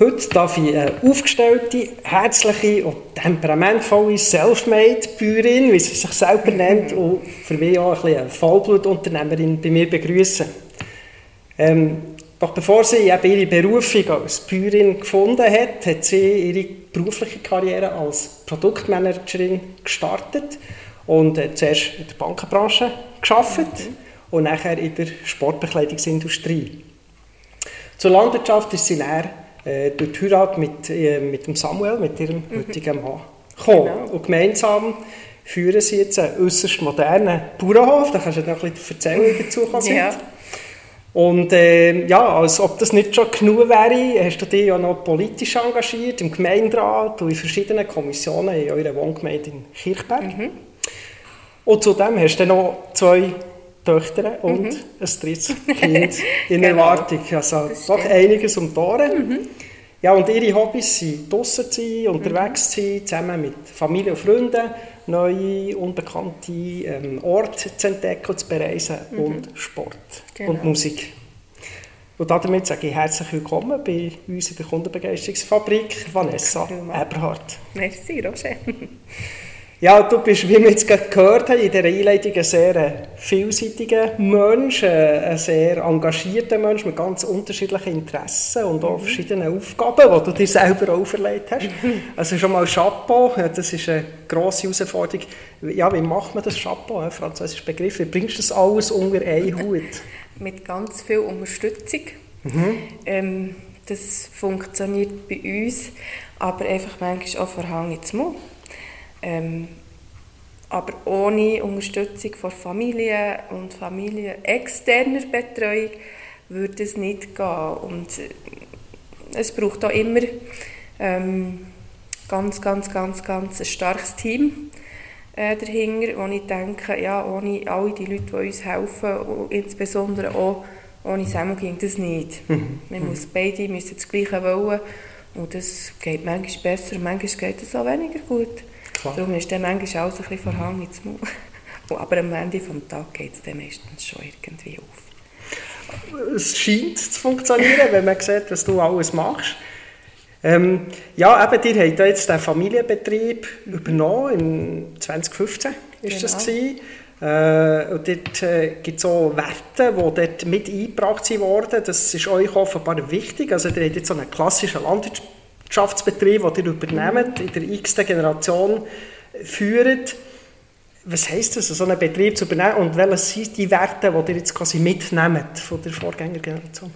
Heute darf ich eine aufgestellte, herzliche und temperamentvolle Selfmade-Bäuerin, wie sie sich selber nennt, und für mich auch ein eine Vollblutunternehmerin bei mir begrüßen. Ähm, doch bevor sie eben ihre Berufung als Bäuerin gefunden hat, hat sie ihre berufliche Karriere als Produktmanagerin gestartet und äh, zuerst in der Bankenbranche geschafft und nachher in der Sportbekleidungsindustrie. Zur Landwirtschaft ist sie näher äh, durch die Heirat mit, äh, mit dem Samuel, mit ihrem mhm. heutigen Mann, gekommen. Genau. Und gemeinsam führen sie jetzt einen äußerst modernen Bauernhof. Da kannst du noch ein bisschen erzählen, dazu kommen ja. Und äh, ja, als ob das nicht schon genug wäre, hast du dich ja noch politisch engagiert, im Gemeinderat und in verschiedenen Kommissionen in eurer Wohngemeinde in Kirchberg. Mhm. Und zudem hast du noch zwei Töchter und mhm. ein drittes Kind in genau. Erwartung. Also doch einiges um die Ohren. Mhm. Ja, und ihre Hobbys sind draußen zu sein, unterwegs zu sein, zusammen mit Familie und Freunden, neue, unbekannte ähm, Orte zu entdecken und zu bereisen mhm. und Sport genau. und Musik. Und damit sage ich herzlich willkommen bei uns in der Kundenbegeisterungsfabrik, Vanessa Eberhardt. Merci, Roger. Ja, du bist, wie wir jetzt gerade gehört haben, in dieser Einleitung ein sehr äh, vielseitiger Mensch, äh, ein sehr engagierter Mensch mit ganz unterschiedlichen Interessen und auch mhm. verschiedenen Aufgaben, die du dir selber auferlegt hast. Also schon mal Chapeau, das ist eine grosse Herausforderung. Ja, wie macht man das Chapeau, ein französischer Begriff? Wie bringst du das alles unter einen Hut? Mit ganz viel Unterstützung. Mhm. Ähm, das funktioniert bei uns, aber einfach manchmal auch von Hang ins Mund. Ähm, aber ohne Unterstützung von Familie und Familie externer Betreuung würde es nicht gehen. Und äh, es braucht auch immer ähm, ganz, ganz, ganz, ganz ein starkes Team äh, dahinter, wo ich denke, ja, ohne alle die Leute, die uns helfen, und insbesondere auch ohne Samuel ging das nicht. Mhm. Man muss beide müssen das Gleiche wollen und das geht manchmal besser manchmal geht es auch weniger gut. Klar. Darum ist dann manchmal alles ein bisschen verhangen ins Maul. Aber am Ende des Tages geht es dann meistens schon irgendwie auf. Es scheint zu funktionieren, wenn man sieht, was du alles machst. Ähm, ja, eben, ihr habt jetzt den Familienbetrieb übernommen, im 2015 ist genau. das gewesen. Äh, und dort äh, gibt es auch Werte, die dort mit eingebracht wurden. Das ist euch offenbar wichtig. Also ihr habt jetzt so einen klassischen Landwirtschaft Wirtschaftsbetrieb, den ihr übernehmt, in der x-ten Generation führt. Was heisst das, so einen Betrieb zu übernehmen und welche sind die Werte, die ihr jetzt quasi mitnehmt von der Vorgängergeneration?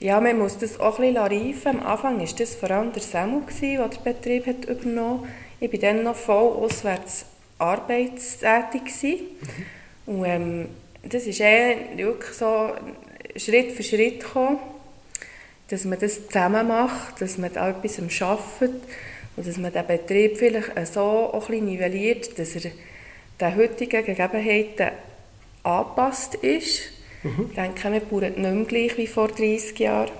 Ja, man muss das auch ein bisschen reifen. Am Anfang war das vor allem der Samuel, der den Betrieb hat übernommen hat. Ich war dann noch voll auswärts arbeitstätig. Mhm. Und ähm, das ist eher wirklich so Schritt für Schritt gekommen dass man das zusammen macht, dass man da etwas arbeitet und dass man den Betrieb vielleicht so auch ein nivelliert, dass er den heutigen Gegebenheiten angepasst ist. Mhm. Ich denke, wir bauen nicht mehr gleich wie vor 30 Jahren.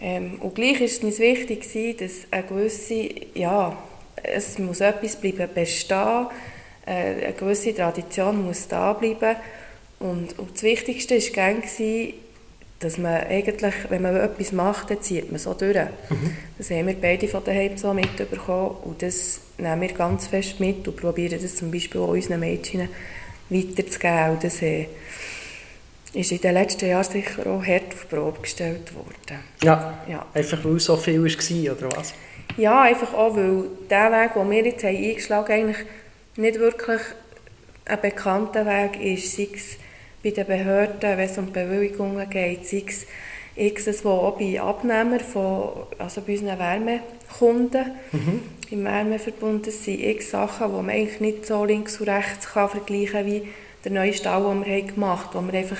Ähm, und gleich ist es uns wichtig, dass eine gewisse, ja, es muss etwas bleiben bestehen, äh, eine gewisse Tradition muss da bleiben. Und, und das Wichtigste war dass man eigentlich, wenn man etwas macht, dann zieht man so durch. Mhm. Das haben wir beide von daheim so mitbekommen und das nehmen wir ganz fest mit und probieren das zum Beispiel auch unseren Mädchen weiterzugeben. Und das äh, ist in den letzten Jahren sicher auch hart auf Probe gestellt worden. Ja, ja. einfach weil so viel war, oder was? Ja, einfach auch, weil der Weg, den wir jetzt haben eingeschlagen haben, eigentlich nicht wirklich ein bekannter Weg ist, sei es bei den Behörden, wenn es um Bewilligungen geht, sei es X, wo auch bei Abnehmern, von, also bei unseren Wärmekunden mhm. im Wärmeverbund, das sind x Sachen, die man eigentlich nicht so links und rechts kann vergleichen kann wie der neue Stall, den wir haben gemacht haben, wo wir einfach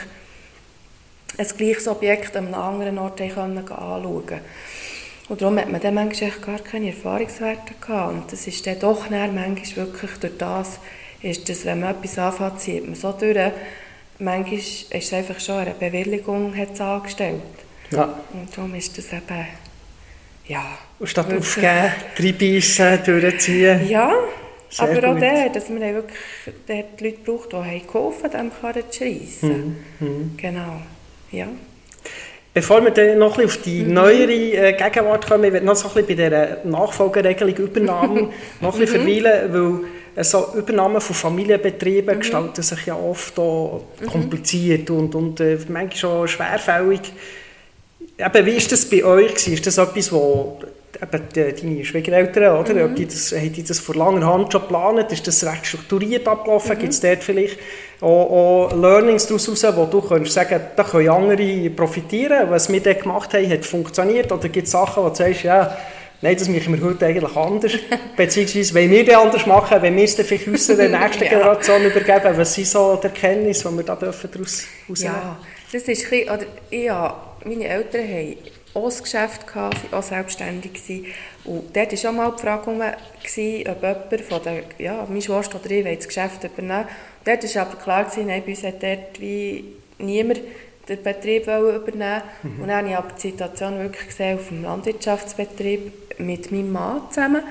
ein gleiches Objekt an einem anderen Ort anschauen können. Und darum hat man dann manchmal gar keine Erfahrungswerte gehabt. Und das ist dann doch dann manchmal wirklich durch das, ist das, wenn man etwas anfängt, zieht man so durch. Manchmal ist es einfach schon eine Bewilligung angestellt. Ja. Und darum ist das eben, ja... Und statt aufgeben, reinbeissen, durchziehen. Ja, Sehr aber auch gut. der, dass man wirklich die Leute braucht, die haben geholfen haben, dem Karren zu schreissen. Mhm. Genau, ja. Bevor wir dann noch ein bisschen auf die Mhm. neuere äh, Gegenwart kommen, ich noch so ein bisschen bei dieser Nachfolgeregelung Übernahmen noch ein bisschen Mhm. verweilen, weil äh, so Übernahmen von Familienbetrieben Mhm. gestalten sich ja oft auch kompliziert und, und äh, manchmal schon schwerfällig. Eben, wie ist das bei euch? gewesen? Ist das etwas, wo eben die, deine Schwiegereltern, oder? Mhm. Ob die das, haben die das vor langer Hand schon geplant? Ist das recht strukturiert abgelaufen? Mhm. Gibt es dort vielleicht auch, auch Learnings daraus raus, wo du kannst sagen, da können andere profitieren? Was wir dort gemacht haben, hat funktioniert? Oder gibt es Sachen, wo du sagst, ja, nein, das machen wir heute eigentlich anders? Beziehungsweise, wenn wir das anders machen, wenn wir es dann vielleicht unserer nächsten Ja. Generation übergeben, was sind so die Erkenntnisse, die wir da dürfen daraus herausnehmen Ja, das ist ein bisschen, oder, ja, meine Eltern haben auch ein Geschäft gehabt, sind auch selbstständig gewesen. Und dort war schon mal die Frage, gewesen, ob jemand von der, ja, meine Schwester oder ich das Geschäft übernehmen. Und dort war aber klar, gewesen, nein, bei uns hat dort wie niemand den Betrieb wollen übernehmen Und dann habe ich aber die Situation wirklich gesehen auf dem Landwirtschaftsbetrieb mit meinem Mann zusammen.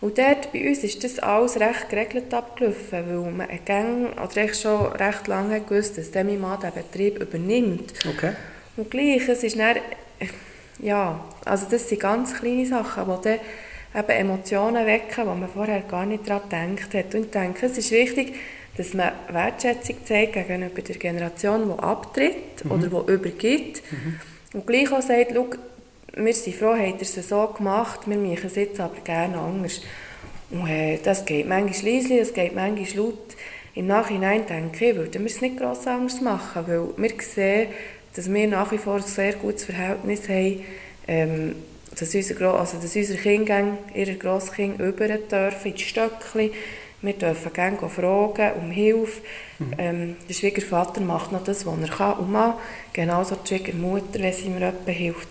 Und dort bei uns ist das alles recht geregelt abgelaufen, weil man gang, oder echt schon recht lange gewusst, dass der mein Mann den Betrieb übernimmt. Okay. Und gleich, es ist dann, ja, also das sind ganz kleine Sachen, die dann eben Emotionen wecken, die man vorher gar nicht daran gedacht hat. Und ich denke, es ist wichtig, dass man Wertschätzung zeigt gegenüber der Generation, die abtritt oder die übergibt. Und gleich auch sagt, wir sind froh, habt ihr es so gemacht, wir machen es jetzt aber gerne anders. Und äh, das geht manchmal leise, das geht manchmal laut. Im Nachhinein denke ich, würden wir es nicht gross anders machen, weil wir sehen, dass wir nach wie vor ein sehr gutes Verhältnis haben, ähm, dass, unser, also dass unsere Kinder ihre Grosskinder über dürfen, in die Stöckchen. Wir dürfen gerne fragen um Hilfe. Ähm, der Schwiegervater macht noch das, was er kann und macht. Genauso die Schwiegermutter, wenn sie mir jemand hilft.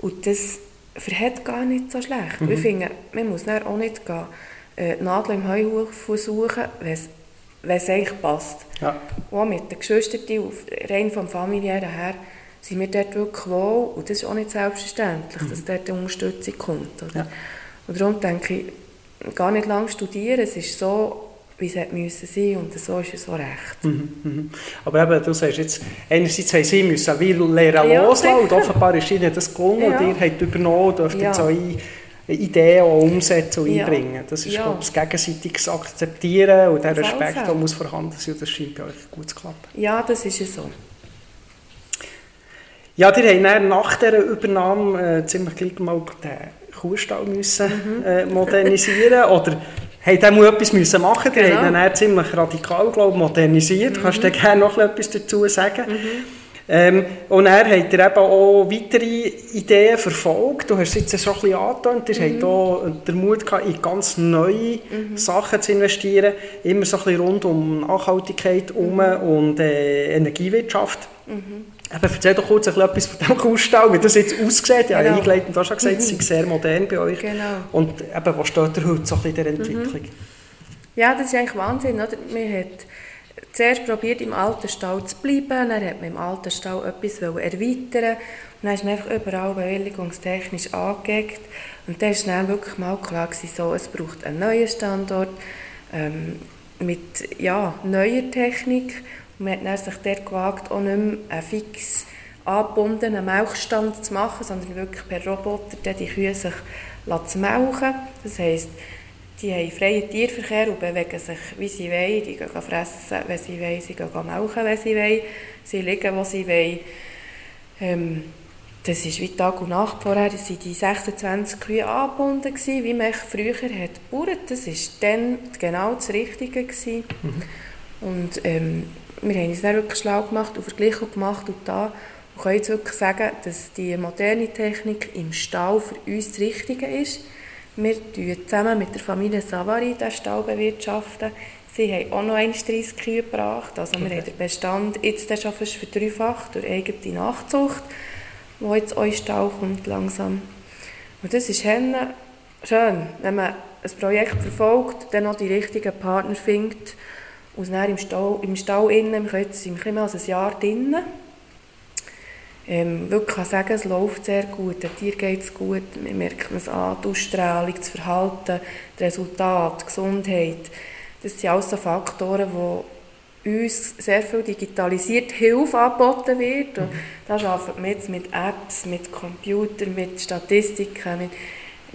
Und das verhält gar nicht so schlecht. Ich finde, man muss dann auch nicht gehen, äh, die Nadel im Heuhaufen suchen, wenn es- eigentlich passt. Ja. Auch mit den Geschwistern, rein vom familiären her, sind wir dort wirklich wohl. Und das ist auch nicht selbstverständlich, dass dort die Unterstützung kommt. Oder? Ja. Und darum denke ich, gar nicht lange studieren, es ist so, wie es hätte müssen sein und so ist es so recht. Mhm, mhm. Aber eben, du sagst jetzt, einerseits haben sie müssen wie lernen Ja, loslassen und offenbar ist ihnen das gelungen Ja. und ihr habt übernommen, dürft Ja. jetzt eure Ideen auch umsetzen und Ja. einbringen. Das ist, Ja. glaube ich, das gegenseitiges Akzeptieren und der Respekt, der muss vorhanden sein und das scheint bei euch gut zu klappen. Ja, das ist es so. Ja, die haben dann nach dieser Übernahme äh, ziemlich gleich mal den Kuhstall müssen, Mhm. äh, modernisieren oder haben dann mal etwas müssen machen. Die Genau. haben ihn dann ziemlich radikal glaub, modernisiert. Kannst du gerne noch etwas dazu sagen? Ähm, und er hat er eben auch weitere Ideen verfolgt. Du hast es jetzt schon ein bisschen angetönt. Er hat auch den Mut gehabt, in ganz neue Sachen zu investieren. Immer so ein bisschen rund um Nachhaltigkeit um und äh, Energiewirtschaft. Eben, erzähl doch kurz etwas von diesem Kuhstall, wie das jetzt aussieht. Ja, Genau. eingeleitet auch schon gesagt, es ist sehr modern bei euch. Genau. Und eben, wo steht ihr heute so ein bisschen der Entwicklung? Ja, das ist eigentlich Wahnsinn. Oder? Man hat zuerst probiert, im alten Stall zu bleiben, dann hat man im alten Stall etwas erweitern und dann ist man einfach überall bewilligungstechnisch angeguckt. Und dann war dann wirklich mal klar, gewesen, so, es braucht einen neuen Standort ähm, mit ja, neuer Technik. Man hat dann sich dort gewagt, auch nicht mehr einen fix angebundenen Milchstand zu machen, sondern wirklich per Roboter die Kühe sich zu melken. Das heisst, die haben freien Tierverkehr und bewegen sich, wie sie wollen. Die gehen fressen, wenn sie wollen. Sie gehen melken, wenn sie wollen. Sie liegen, wo sie wollen. Ähm, das ist wie Tag und Nacht. Vorher waren die 26 Kühe angebunden, gewesen, wie man früher hat gebaut. Das war dann genau das Richtige. Gewesen. Und ähm, wir haben uns dann wirklich schlau gemacht und Vergleichung gemacht und da und können jetzt wirklich sagen, dass die moderne Technik im Stall für uns das Richtige ist. Wir bewirtschaften zusammen mit der Familie Savary den Stall. Bewirtschaften. Sie haben auch noch 31 Kühe gebracht. Also wir haben den Bestand jetzt schon fast verdreifacht durch eigene Nachzucht, die jetzt auch in den Stall kommt langsam. Und das ist schön, wenn man ein Projekt verfolgt, dann noch die richtigen Partner findet und dann im Stall, im Stall innen, wir sind jetzt mehr als ein Jahr drinnen, ähm, wirklich kann sagen, es läuft sehr gut, dem Tier geht es gut, wir merken es an, die Ausstrahlung, das Verhalten, das Resultat, die Gesundheit, das sind alles so Faktoren, die uns sehr viel digitalisiert Hilfe angeboten wird. Und mhm. da arbeiten wir jetzt mit Apps, mit Computern, mit Statistiken. Mit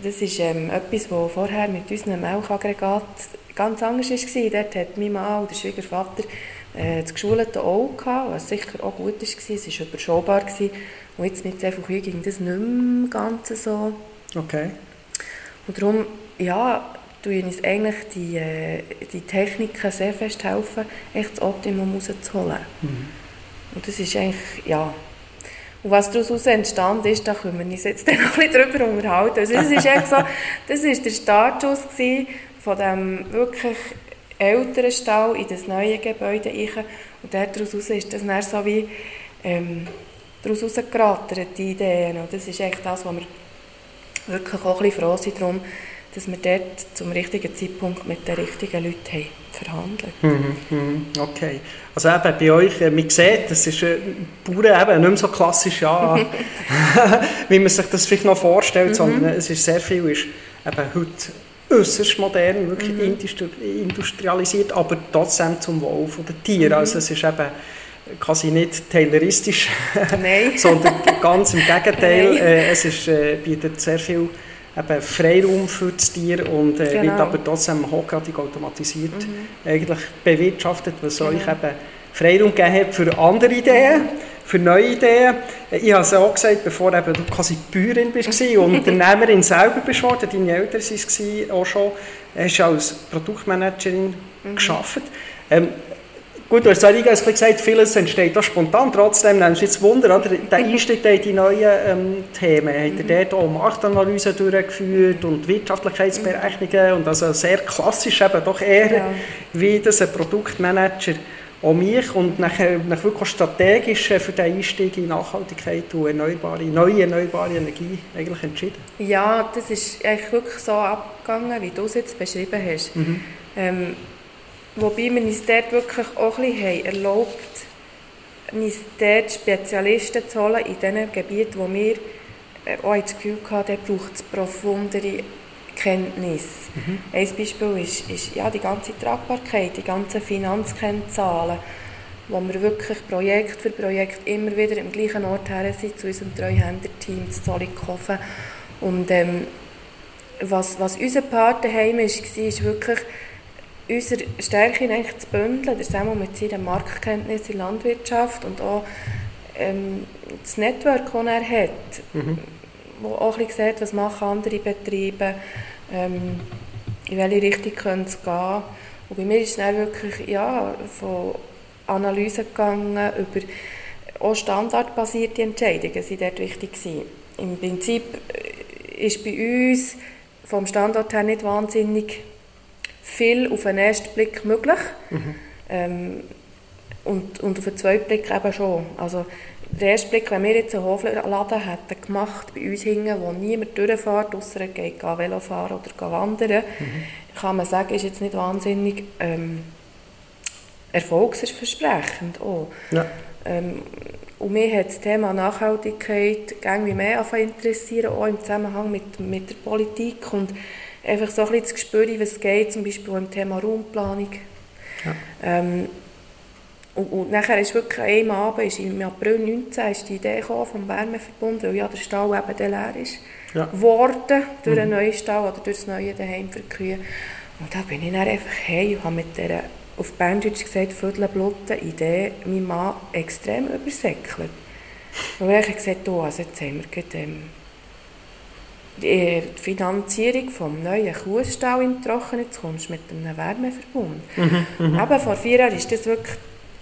das ist ähm, etwas, was vorher mit unserem Milchaggregat ganz anders war. Dort hat mein Mann und der Schwiegervater äh, das geschulte Auge gehabt, was sicher auch gut war. Es war überschaubar. Gewesen. Und jetzt mit einfach ging das nicht mehr ganz so. Okay. Und darum, ja, tue uns eigentlich die, äh, die Techniken sehr fest helfen, echt das Optimum rauszuholen. Mhm. Und das ist eigentlich, ja... Und was daraus entstanden ist, da können wir uns jetzt dann noch ein bisschen drüber unterhalten. Also das ist echt so, das ist der Startschuss von dem wirklich älteren Stall in das neue Gebäude rein. Und daraus ist das dann so wie ähm, daraus rausgerattert, die Ideen. Und das ist echt das, wo wir wirklich auch ein bisschen froh sind darum, dass wir dort zum richtigen Zeitpunkt mit den richtigen Leuten haben verhandelt mhm, mhm, Okay. Also eben bei euch, äh, man sieht, das ist äh, Bauern eben nicht mehr so klassisch, ja, wie man sich das vielleicht noch vorstellt, mhm. sondern es ist sehr viel ist eben heute äußerst modern, wirklich mhm. industrialisiert, aber trotzdem zum Wohl der Tiere. Mhm. Also es ist eben quasi nicht tayloristisch, sondern ganz im Gegenteil. Äh, es ist, äh, bietet sehr viel eben Freiraum für das Tier und äh, genau. wird aber trotzdem hochgradig automatisiert mhm. eigentlich bewirtschaftet, was genau. euch eben Freiraum gegeben hat für andere Ideen, für neue Ideen. Ich habe es auch gesagt, bevor eben du quasi Bäuerin bist und Unternehmerin selber bist worden, deine Eltern waren es auch schon, hast du als Produktmanagerin mhm. gearbeitet. Ähm, Gut, du hast es gesagt, vieles entsteht auch spontan. Trotzdem nehmen Sie jetzt Wunder, oder? der Einstieg in die neuen ähm, Themen. Hat er dort auch Marktanalyse durchgeführt und Wirtschaftlichkeitsberechnungen und also sehr klassisch eben doch eher ja. wie das ein Produktmanager auch mich und nachher, nachher wirklich strategisch für den Einstieg in Nachhaltigkeit und erneuerbare, neue erneuerbare Energie eigentlich entschieden? Ja, das ist eigentlich wirklich so abgegangen, wie du es jetzt beschrieben hast. Mhm. Ähm, Wobei wir uns dort wirklich auch ein bisschen erlaubt uns dort Spezialisten zu holen in diesen Gebieten, wo wir äh, auch das Gefühl hatten, dort braucht es profundere Kenntnis. Mhm. Ein Beispiel ist, ist ja, die ganze Tragbarkeit, die ganzen Finanzkennzahlen, wo wir wirklich Projekt für Projekt immer wieder im gleichen Ort her sind, zu unserem Treuhänderteam zu Zollikofen. Und ähm, was, was unser Part daheim war, ist wirklich unsere Stärke eigentlich zu bündeln, der Samuel mit seiner Marktkenntnis in Landwirtschaft und auch ähm, das Network, das er hat, mhm. wo auch ein bisschen sieht, was machen andere Betriebe, ähm, in welche Richtung können es gehen. Und bei mir ist es dann wirklich ja, von Analyse gegangen, über auch standardbasierte Entscheidungen sind dort wichtig gewesen. Im Prinzip äh, ist bei uns vom Standort her nicht wahnsinnig viel auf den ersten Blick möglich. Mhm. Ähm, und, und auf den zweiten Blick eben schon. Also, der erste Blick, wenn wir jetzt einen Hofladen hätten gemacht, bei uns hinten, wo niemand durchfährt, außer er geht Velo fahren oder wandern, mhm. kann man sagen, ist jetzt nicht wahnsinnig ähm, erfolgsversprechend. Auch. Ja. Ähm, und mich hat das Thema Nachhaltigkeit irgendwie mehr interessieren, auch im Zusammenhang mit, mit der Politik. Und einfach so ein bisschen zu spüren, was geht, zum Beispiel im Thema Raumplanung. Ja. Ähm, und, und nachher ist wirklich an einem Abend, ist im April 2019, ist die Idee vom Wärmeverbund, weil ja der Stall eben leer ist, ja. geworden durch mhm. einen neuen Stall oder durch das neue Daheim für die Kühe. Und da bin ich dann einfach hey und habe mit dieser, auf Berndeutsch gesagt, viertelblutten Idee meinen Mann extrem übersäckelt. Und ich habe gesagt, oh, also jetzt haben wir gerade, ähm, die Finanzierung vom neuen Kuhstall im Trockenen, jetzt kommst du mit einem Wärmeverbund. Mhm, mhm. Aber vor vier Jahren war das wirklich,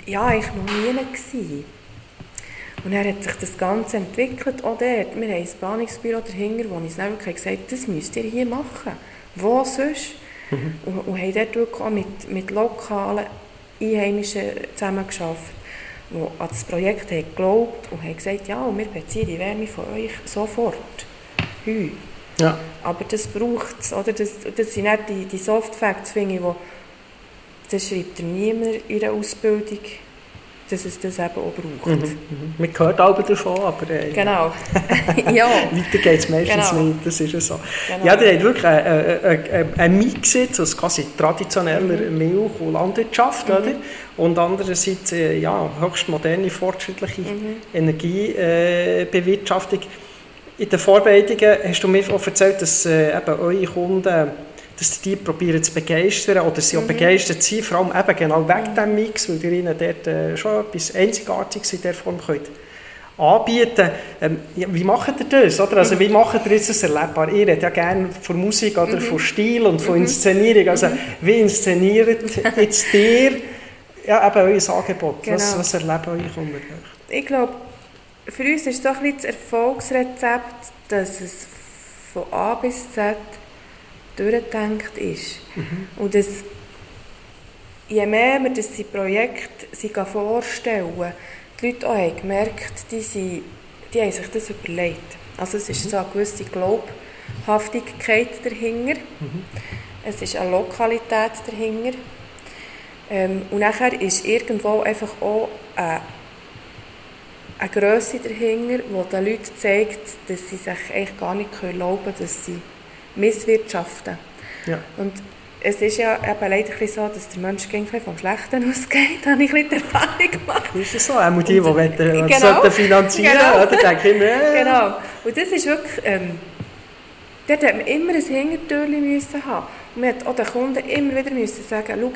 ja, eigentlich noch nie gewesen. Und dann hat sich das Ganze entwickelt, auch dort. Wir haben ein Planungsbüro dahinter, wo uns dann wirklich gesagt das müsst ihr hier machen. Wo sonst? Mhm. Und, und haben dort wirklich auch mit, mit lokalen Einheimischen zusammengearbeitet, die an das Projekt haben geglaubt und haben gesagt, ja, wir beziehen die Wärme von euch sofort. Heu. Ja. Aber das braucht es, oder? Das, das sind nicht die, die Soft Facts, finde ich, wo, das schreibt dir niemand in der Ausbildung, dass es das eben auch braucht. Mhm. Mhm. Man hört auch davon, aber äh, Genau. ja. weiter geht es meistens Genau. nicht, das ist ja so. Genau. Ja, der hat wirklich einen, einen, Mix jetzt aus quasi traditioneller Mhm. Milch- und Landwirtschaft, oder? Und andererseits äh, ja, höchst moderne, fortschrittliche Mhm. Energiebewirtschaftung. In den Vorbereitungen hast du mir auch erzählt, dass äh, eben eure Kunden dass die probieren zu begeistern oder sie Mhm. auch begeistert sind, vor allem eben genau wegen diesem Mix, weil ihr ihnen dort äh, schon etwas Einzigartiges in dieser Form könnt anbieten ähm, ja, Wie macht ihr das? Oder? Also, wie macht ihr jetzt das erlebbar? Ihr redet ja gerne von Musik oder von Stil und von Inszenierung. Also, wie inszeniert jetzt ihr ja, eben euer Angebot? Was, Genau. was erleben eure Kunden? Ich glaube, für uns ist so ein bisschen das Erfolgsrezept, dass es von A bis Z durchgedacht ist. Und dass, je mehr wir das die Projekte sie vorstellen, die Leute auch haben gemerkt, die, sind, die haben sich das überlegt. Also es ist so eine gewisse Glaubhaftigkeit dahinter. Es ist eine Lokalität dahinter. Ähm, und nachher ist irgendwo einfach auch eine eine Grösse dahinter, die den Leuten zeigt, dass sie sich eigentlich gar nicht erlauben können, dass sie misswirtschaften. Ja. Und es ist ja eben leider ein so, dass der Mensch vom Schlechten ausgeht, habe ich ein die Erfahrung gemacht. Ist das so? Auch die, die Und- wollen, die Genau. sollten finanzieren Genau. oder? denke ich mir, äh, Genau. Und das ist wirklich, ähm, dort hat man immer ein Hintertürchen müssen haben. Und man hat auch den Kunden immer wieder müssen sagen, schau,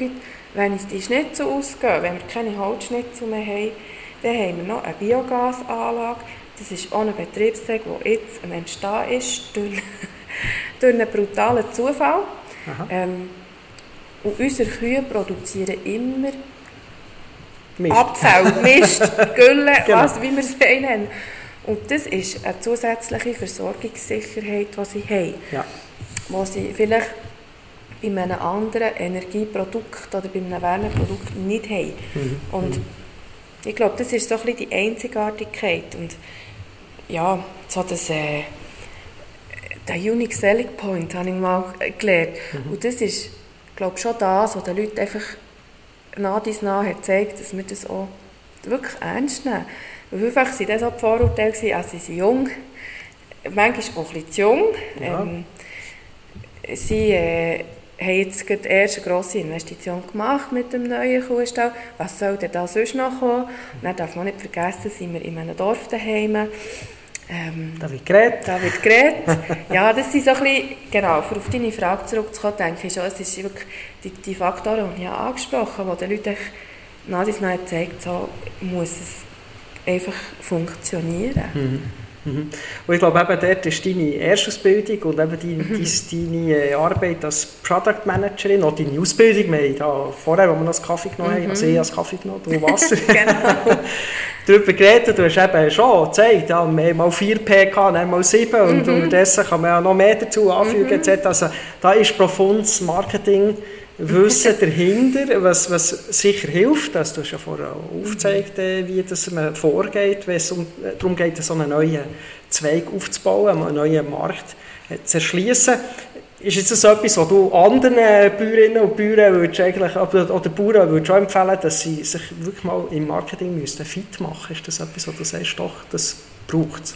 wenn uns die Schnitzel ausgehen, wenn wir keine Holzschnitzel mehr haben, dann haben wir noch eine Biogasanlage. Das ist auch ein Betriebszweig, der jetzt am Entstehen ist, durch, durch einen brutalen Zufall. Ähm, und unsere Kühe produzieren immer Mist. Abfall, Mist, Gülle, Genau. was, wie wir es nennen. Und das ist eine zusätzliche Versorgungssicherheit, die sie haben. Ja. Die sie vielleicht bei einem anderen Energieprodukt oder bei einem Wärmeprodukt nicht haben. Mhm. Und ich glaube, das ist so ein bisschen die Einzigartigkeit. Und ja, so das, äh, der Unique Selling Point habe ich mal gelernt. Und das ist, glaube ich, schon das, was den Leuten einfach nah dies nah hat gezeigt, dass wir das auch wirklich ernst nehmen. Weil vielfach waren das auch die Vorurteile, gewesen, also sie sind jung, manchmal auch ein bisschen zu jung. Ja. Ähm, sie äh, haben jetzt gerade erst eine grosse Investition gemacht mit dem neuen Kuhstall. Was soll denn da sonst noch kommen? Und dann darf man nicht vergessen, sind wir in einem Dorf daheim. Ähm, Da wird geredet. da wird geredet. ja, das sind so ein bisschen, genau, um auf deine Frage zurückzukommen, denke ich schon, es ist wirklich die, die Faktoren, die ich angesprochen habe, die den Leuten nach dies nach zeigt, so muss es einfach funktionieren. Mhm. Und ich glaube, eben dort ist deine Erstausbildung und eben deine, Mhm. deine äh, Arbeit als Product Managerin, auch deine Ausbildung. Wir haben da vorher, als wir noch Kaffee genommen haben, also ich als Kaffee genommen, du Wasser, Mhm. genau. darüber geredet. Du hast eben schon gezeigt, ja, wir haben mal 4 PK, dann mal 7 und Mhm. unterdessen kann man ja noch mehr dazu anfügen etc. Also da ist profundes Marketing Wissen dahinter, was, was sicher hilft. Also, du ja vorher aufgezeigt, äh, wie das man vorgeht, wenn es um, äh, darum geht, so einen neuen Zweig aufzubauen, einen neuen Markt äh, zu erschließen. Ist jetzt das etwas, was du anderen Bäuerinnen und Bauern würdest eigentlich, oder, Bauern würdest auch empfehlen, dass sie sich wirklich mal im Marketing müssten fit machen Ist das etwas, wo du sagst, doch, das braucht es?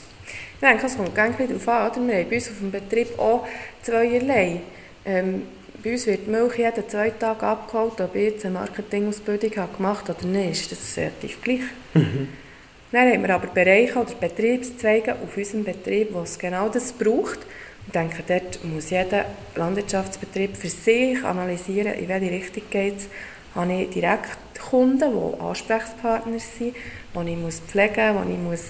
Ich denke, es kommt ganz darauf an. Oder? Wir haben bei uns auf dem Betrieb auch zweierlei. Ähm, bei uns wird die Milch jeden zwei Tage abgeholt, ob ich jetzt eine Marketingausbildung habe gemacht habe oder nicht, ist das relativ gleich. Dann haben wir aber Bereiche oder Betriebszweige auf unserem Betrieb, wo es genau das braucht. Ich denke, dort muss jeder Landwirtschaftsbetrieb für sich analysieren, in welche Richtung geht es. Habe ich direkt Kunden, die Ansprechpartner sind, die ich muss pflegen muss, die ich muss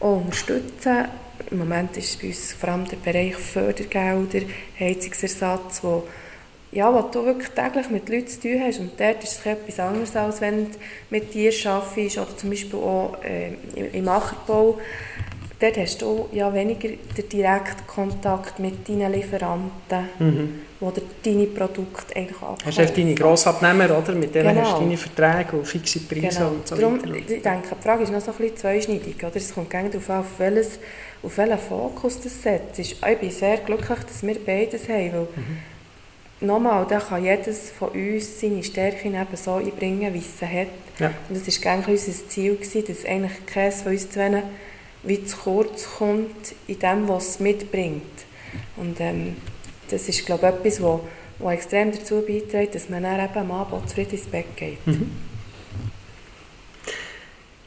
auch unterstützen muss. Im Moment ist es bei uns vor allem der Bereich Fördergelder, Heizungsersatz, wo, ja, wo du wirklich täglich mit Leuten zu tun hast. Und dort ist es etwas anderes, als wenn du mit Tieren arbeitest oder zum Beispiel auch äh, im- Ackerbau dort hast du ja weniger den direkten Kontakt mit deinen Lieferanten, mhm. wo deine Produkte eigentlich abkaufen. Hast du deine Grossabnehmer, oder? Mit denen genau. hast du deine Verträge und fixe Preise genau. und so Darum, Ich denke, die Frage ist noch so ein bisschen zweischneidig. Oder? Es kommt darauf an, auf, welches, auf welchen Fokus das setzt. Ich bin sehr glücklich, dass wir beides haben, weil mhm. Nochmal, da kann jedes von uns seine Stärken eben so einbringen, wie es sie hat. Ja. Und das war eigentlich unser Ziel, gewesen, dass eigentlich keines von uns zwei wie zu kurz kommt in dem, was es mitbringt. Und ähm, das ist, glaube ich, etwas, wo, wo extrem dazu beiträgt, dass man dann eben am Abend zufrieden ins Bett geht. Mhm.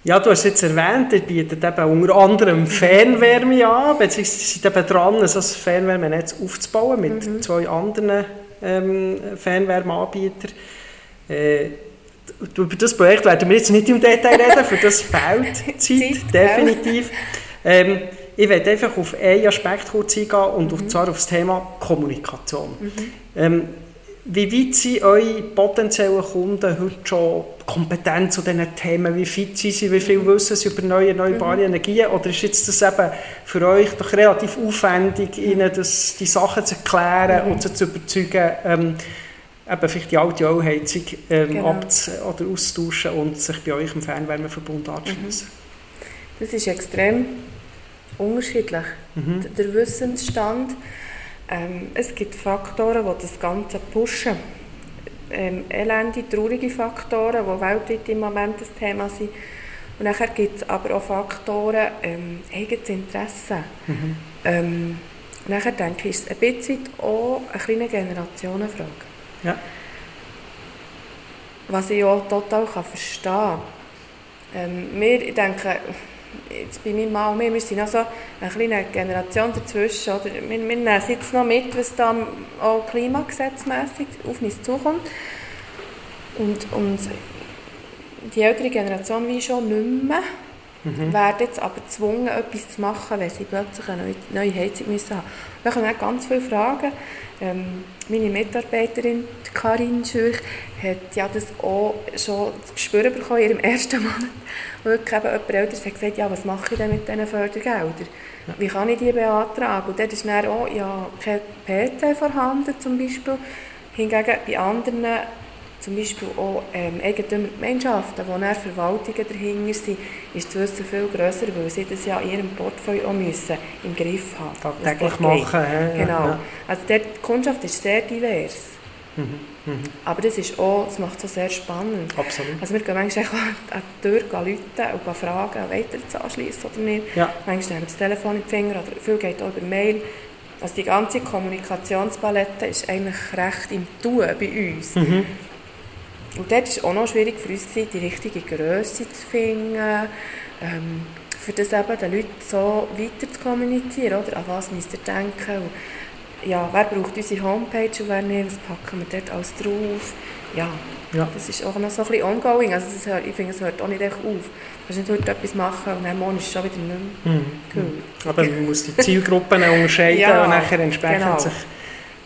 Ja, du hast jetzt erwähnt, ihr bietet eben unter anderem Fernwärme an, beziehungsweise sind eben dran, so ein Fernwärmenetz aufzubauen mit mhm. zwei anderen ähm, Fernwärmeanbietern. Äh, über das Projekt werden wir jetzt nicht im Detail reden, für das fehlt Zeit, definitiv. Ähm, ich werde einfach auf einen Aspekt kurz eingehen, und mhm. zwar auf das Thema Kommunikation. Mhm. Ähm, wie weit sind eure potenziellen Kunden heute schon kompetent zu diesen Themen? Wie fit sind sie? Wie viel mhm. wissen sie über neue, erneuerbare mhm. Energien? Oder ist jetzt das eben für euch doch relativ aufwendig, ihnen das, die Sachen zu erklären mhm. und sie zu überzeugen, ähm, eben vielleicht die alte Ölheizung ähm, genau. oder austauschen und sich bei euch im Fernwärmeverbund anzuschließen? Mhm. Das ist extrem unterschiedlich, mhm. der Wissensstand. Ähm, es gibt Faktoren, die das Ganze pushen. Ähm, elende, traurige Faktoren, die weltweit im Moment das Thema sind. Und nachher gibt es aber auch Faktoren, ähm, eigenes Interesse. Mhm. Ähm, nachher denke ich, ist es ein bisschen auch eine kleine Generationenfrage. Ja. Was ich auch total kann verstehen kann. Ähm, wir, ich denke, jetzt bei meinem Mann und mir, wir sind noch so eine kleine Generation dazwischen. Oder? Wir, wir nehmen jetzt noch mit, was da auch klimagesetzmässig auf uns zukommt. Und, und die ältere Generation wie schon nicht mehr mhm. werden jetzt aber gezwungen, etwas zu machen, wenn sie plötzlich eine neue, neue Heizung müssen haben. Da kommen ganz viele Fragen. Ähm, meine Mitarbeiterin Karin Schürch hat ja das auch schon zu spüren bekommen in ihrem ersten Monat. Wirklich eben jemand Älteres hat gesagt, ja, was mache ich denn mit diesen Fördergeldern? Wie kann ich die beantragen? Und dort ist dann auch ja, kein PC vorhanden zum Beispiel. Hingegen bei anderen zum Beispiel auch ähm, Eigentümergemeinschaften, wo dann Verwaltungen dahinter sind, ist das Wissen viel grösser, weil sie das ja in ihrem Portfolio auch müssen im Griff haben müssen. Täglich machen. Ja, genau. Ja. Also die Kundschaft ist sehr divers. Mhm. Mhm. Aber das, ist auch, das macht es auch sehr spannend. Absolut. Also wir gehen manchmal an die Tür rufen und fragen, weiter zu anschließen oder nicht. Ja. Manchmal haben wir das Telefon in den Finger oder viel geht auch über Mail. Also die ganze Kommunikationspalette ist eigentlich recht im Tun bei uns. Mhm. Und dort war es auch noch schwierig für uns, die richtige Größe zu finden, ähm, für das eben den Leuten so weiter zu kommunizieren, oder? an was müsst ihr denken. Und, ja, wer braucht unsere Homepage und wer nicht, was packen wir dort alles drauf. Ja, ja. das ist auch noch so ein bisschen ongoing, also das hört, ich finde, es hört auch nicht echt auf. Du kannst nicht heute etwas machen und dann morgen ist es schon wieder nicht mehr mhm. cool. Aber man muss die Zielgruppen unterscheiden ja, und nachher entsprechend genau. sich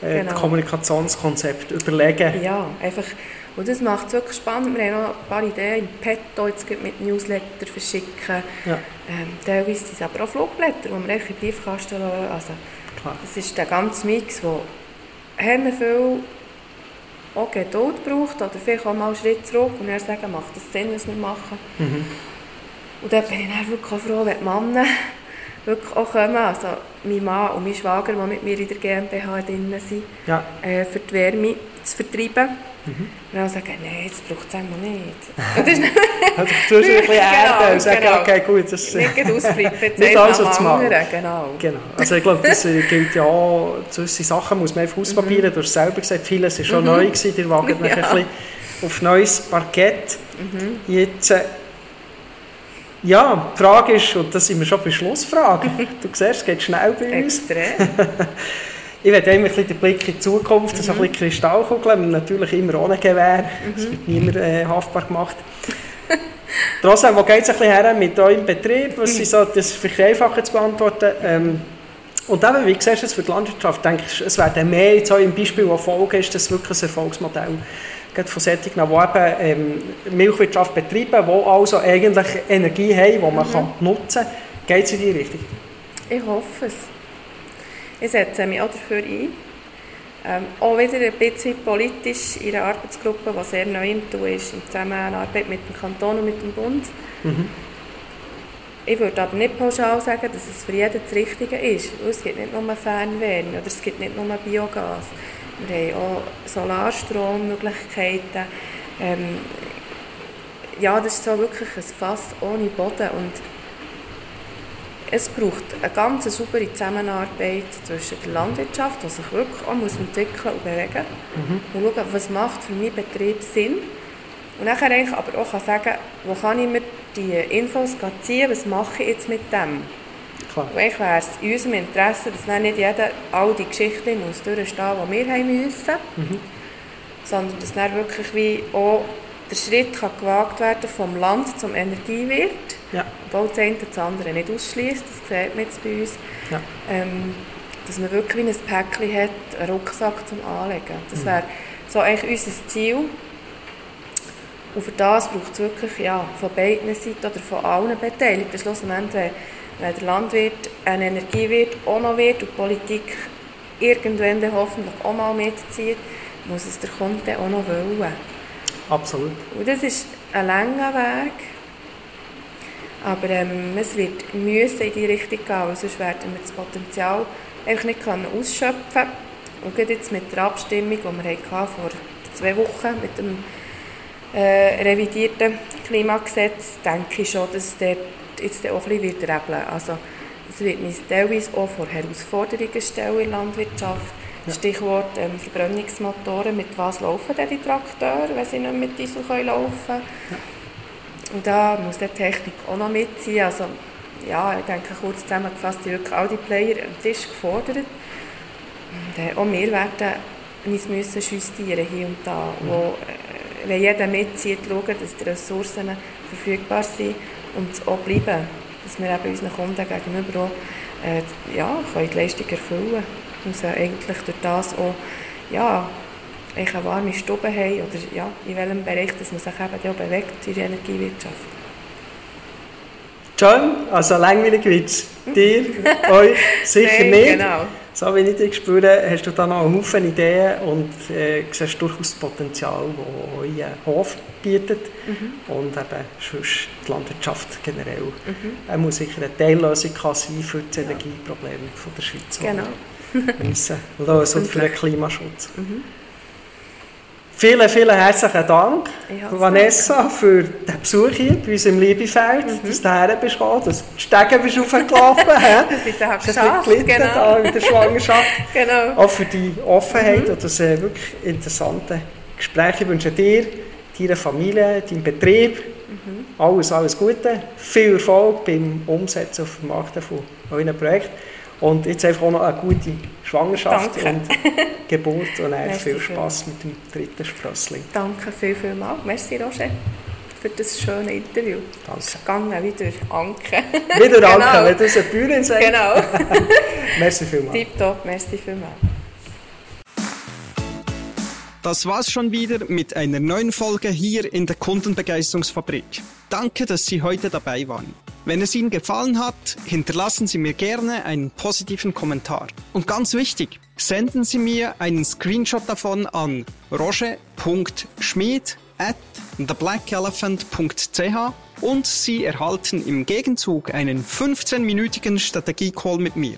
äh, genau. das Kommunikationskonzept überlegen. Ja, einfach und das macht es wirklich spannend. Wir haben noch ein paar Ideen im Petto, jetzt mit Newsletter verschicken. Ja. Ähm, teilweise sind es aber auch Flugblätter, die wir in den Briefkasten lassen. Also, das ist der ganze Mix, der viel auch Geduld braucht oder vielleicht auch mal einen Schritt zurück und dann sagen, macht das Sinn, was wir machen. Mhm. Und dann bin ich dann wirklich auch froh, wenn die Männer wirklich auch kommen. Also mein Mann und mein Schwager, die mit mir in der GmbH drin sind, ja. äh, für die Wärme zu vertreiben. Mhm. Und dann sagen, nein, das braucht es einmal nicht. also du tust ein bisschen Erde genau, und sagst, genau. okay, gut, das ist nicht ausflippen, nicht alles machen. Genau. genau. Also ich glaube, das äh, gilt ja auch, solche Sachen muss man einfach ausprobieren. Mhm. Du hast selber gesagt, vieles war schon mhm. neu, gewesen, ihr wagt ja. ein bisschen auf neues Parkett. Mhm. Jetzt, äh, ja, die Frage ist, und da sind wir schon bei Schlussfrage, du siehst, es geht schnell bei uns. Extrem. Ich werde immer ein den Blick in die Zukunft, mhm. so ein bisschen Kristallkugeln, natürlich immer ohne Gewehr, mhm. das wird niemand äh, haftbar gemacht. Trotzdem, wo geht es ein bisschen her mit eurem Betrieb? Was sind so, das vielleicht einfacher zu beantworten. Ähm, und eben, wie siehst du es für die Landwirtschaft? Denke ich, es werden mehr, jetzt auch im Beispiel, das Folge ist, das wirklich ein Erfolgsmodell gerade von solchen, die eben ähm, Milchwirtschaft betreiben, die also eigentlich Energie haben, die man mhm. kann nutzen kann Geht es in die Richtung? Ich hoffe es. Ich setze mich auch dafür ein. Ähm, auch wieder ein bisschen politisch in einer Arbeitsgruppe, die sehr neu im Tun ist, in Zusammenarbeit mit dem Kanton und mit dem Bund. Mhm. Ich würde aber nicht pauschal sagen, dass es für jeden das Richtige ist. Es gibt nicht nur Fernwärme oder es gibt nicht nur Biogas. Wir haben auch Solarstrommöglichkeiten. Ähm, ja, das ist so wirklich ein Fass ohne Boden und es braucht eine ganz saubere Zusammenarbeit zwischen der Landwirtschaft, die sich wirklich auch muss entwickeln und bewegen mhm. und schauen, was macht für meinen Betrieb Sinn. Und dann eigentlich aber auch sagen, wo kann ich mir die Infos ziehen, was mache ich jetzt mit dem. Klar. Und eigentlich wäre es in unserem Interesse, dass dann nicht jeder all die Geschichten muss durchstehen muss, die wir haben müssen, mhm. sondern dass dann wirklich wie auch der Schritt kann gewagt werden vom Land zum Energiewirt, ja. obwohl das eine das andere nicht ausschließt, das sieht man jetzt bei uns, ja. ähm, dass man wirklich ein Päckchen hat, einen Rucksack zum Anlegen. Das mhm. wäre so eigentlich unser Ziel. Und für das braucht es wirklich ja, von beiden Seiten oder von allen Beteiligten, schlussendlich, wenn, wenn der Landwirt ein Energiewirt auch noch wird und die Politik irgendwann hoffentlich auch mal mitzieht, muss es der Kunde auch noch wollen. Absolut. Und das ist ein langer Weg. Aber ähm, es wird müssen in die Richtung gehen, sonst werden wir das Potenzial einfach nicht können ausschöpfen können. Und gerade jetzt mit der Abstimmung, die wir hatten vor zwei Wochen mit dem äh, revidierten Klimagesetz, denke ich schon, dass der jetzt auch ein bisschen rebeln wird. Also, es wird uns teilweise auch vor Herausforderungen stellen in der Landwirtschaft ja. Stichwort ähm, Verbrennungsmotoren. Mit was laufen denn die Trakteure, wenn sie nicht mit Diesel können laufen können? Ja. Und da muss die Technik auch noch mitziehen. Also, ja, ich denke, kurz zusammengefasst, sind wirklich all die Player am Tisch gefordert. Und äh, auch wir werden uns müssen justieren hier und da, mhm. wo, äh, wenn jeder mitzieht, schauen, dass die Ressourcen verfügbar sind und auch bleiben, dass wir eben unseren Kunden gegenüber auch äh, ja, können die Leistung erfüllen können muss eigentlich durch das auch ja, eine warme Stube haben oder ja, in welchem Bereich dass man sich eben auch bewegt in der Energiewirtschaft. John, also langweilig wird es dir, euch sicher Nein, nicht. Genau. So wie ich dich spüre, hast du da noch einen Haufen Ideen und äh, siehst durchaus das Potenzial, das euer Hof bietet mhm. und eben sonst die Landwirtschaft generell. Mhm. Er muss sicher eine Teillösung sein für das Energieproblem der Schweiz. Genau müssen lösen für den Klimaschutz. Mhm. Vielen, vielen herzlichen Dank, Vanessa, für den Besuch hier bei uns im Liebefeld, mhm. dass du hierher bist gekommen, dass du die Stege bist aufgelaufen bist. das ist ein bisschen genau. da in der Schwangerschaft. genau. Auch für die Offenheit mhm. und das äh, wirklich interessante Gespräch. Ich wünsche dir, deiner Familie, deinem Betrieb mhm. alles, alles Gute, viel Erfolg beim Umsetzen und Vermarkten von euren Projekten. Und jetzt einfach auch noch eine gute Schwangerschaft Danke. und Geburt und einfach viel Spaß mit dem dritten Sprössling. Danke viel, viel mal. Merci, Roger, für das schöne Interview. Danke. Es ist gegangen wieder Anke. Wieder Anke, genau. wenn du eine Bäuerin sagst. Genau. merci vielmals. Tipptopp, merci vielmals. Das war's schon wieder mit einer neuen Folge hier in der Kundenbegeisterungsfabrik. Danke, dass Sie heute dabei waren. Wenn es Ihnen gefallen hat, hinterlassen Sie mir gerne einen positiven Kommentar. Und ganz wichtig, senden Sie mir einen Screenshot davon an roger.schmied at theblackelephant.ch und Sie erhalten im Gegenzug einen 15-minütigen Strategie-Call mit mir.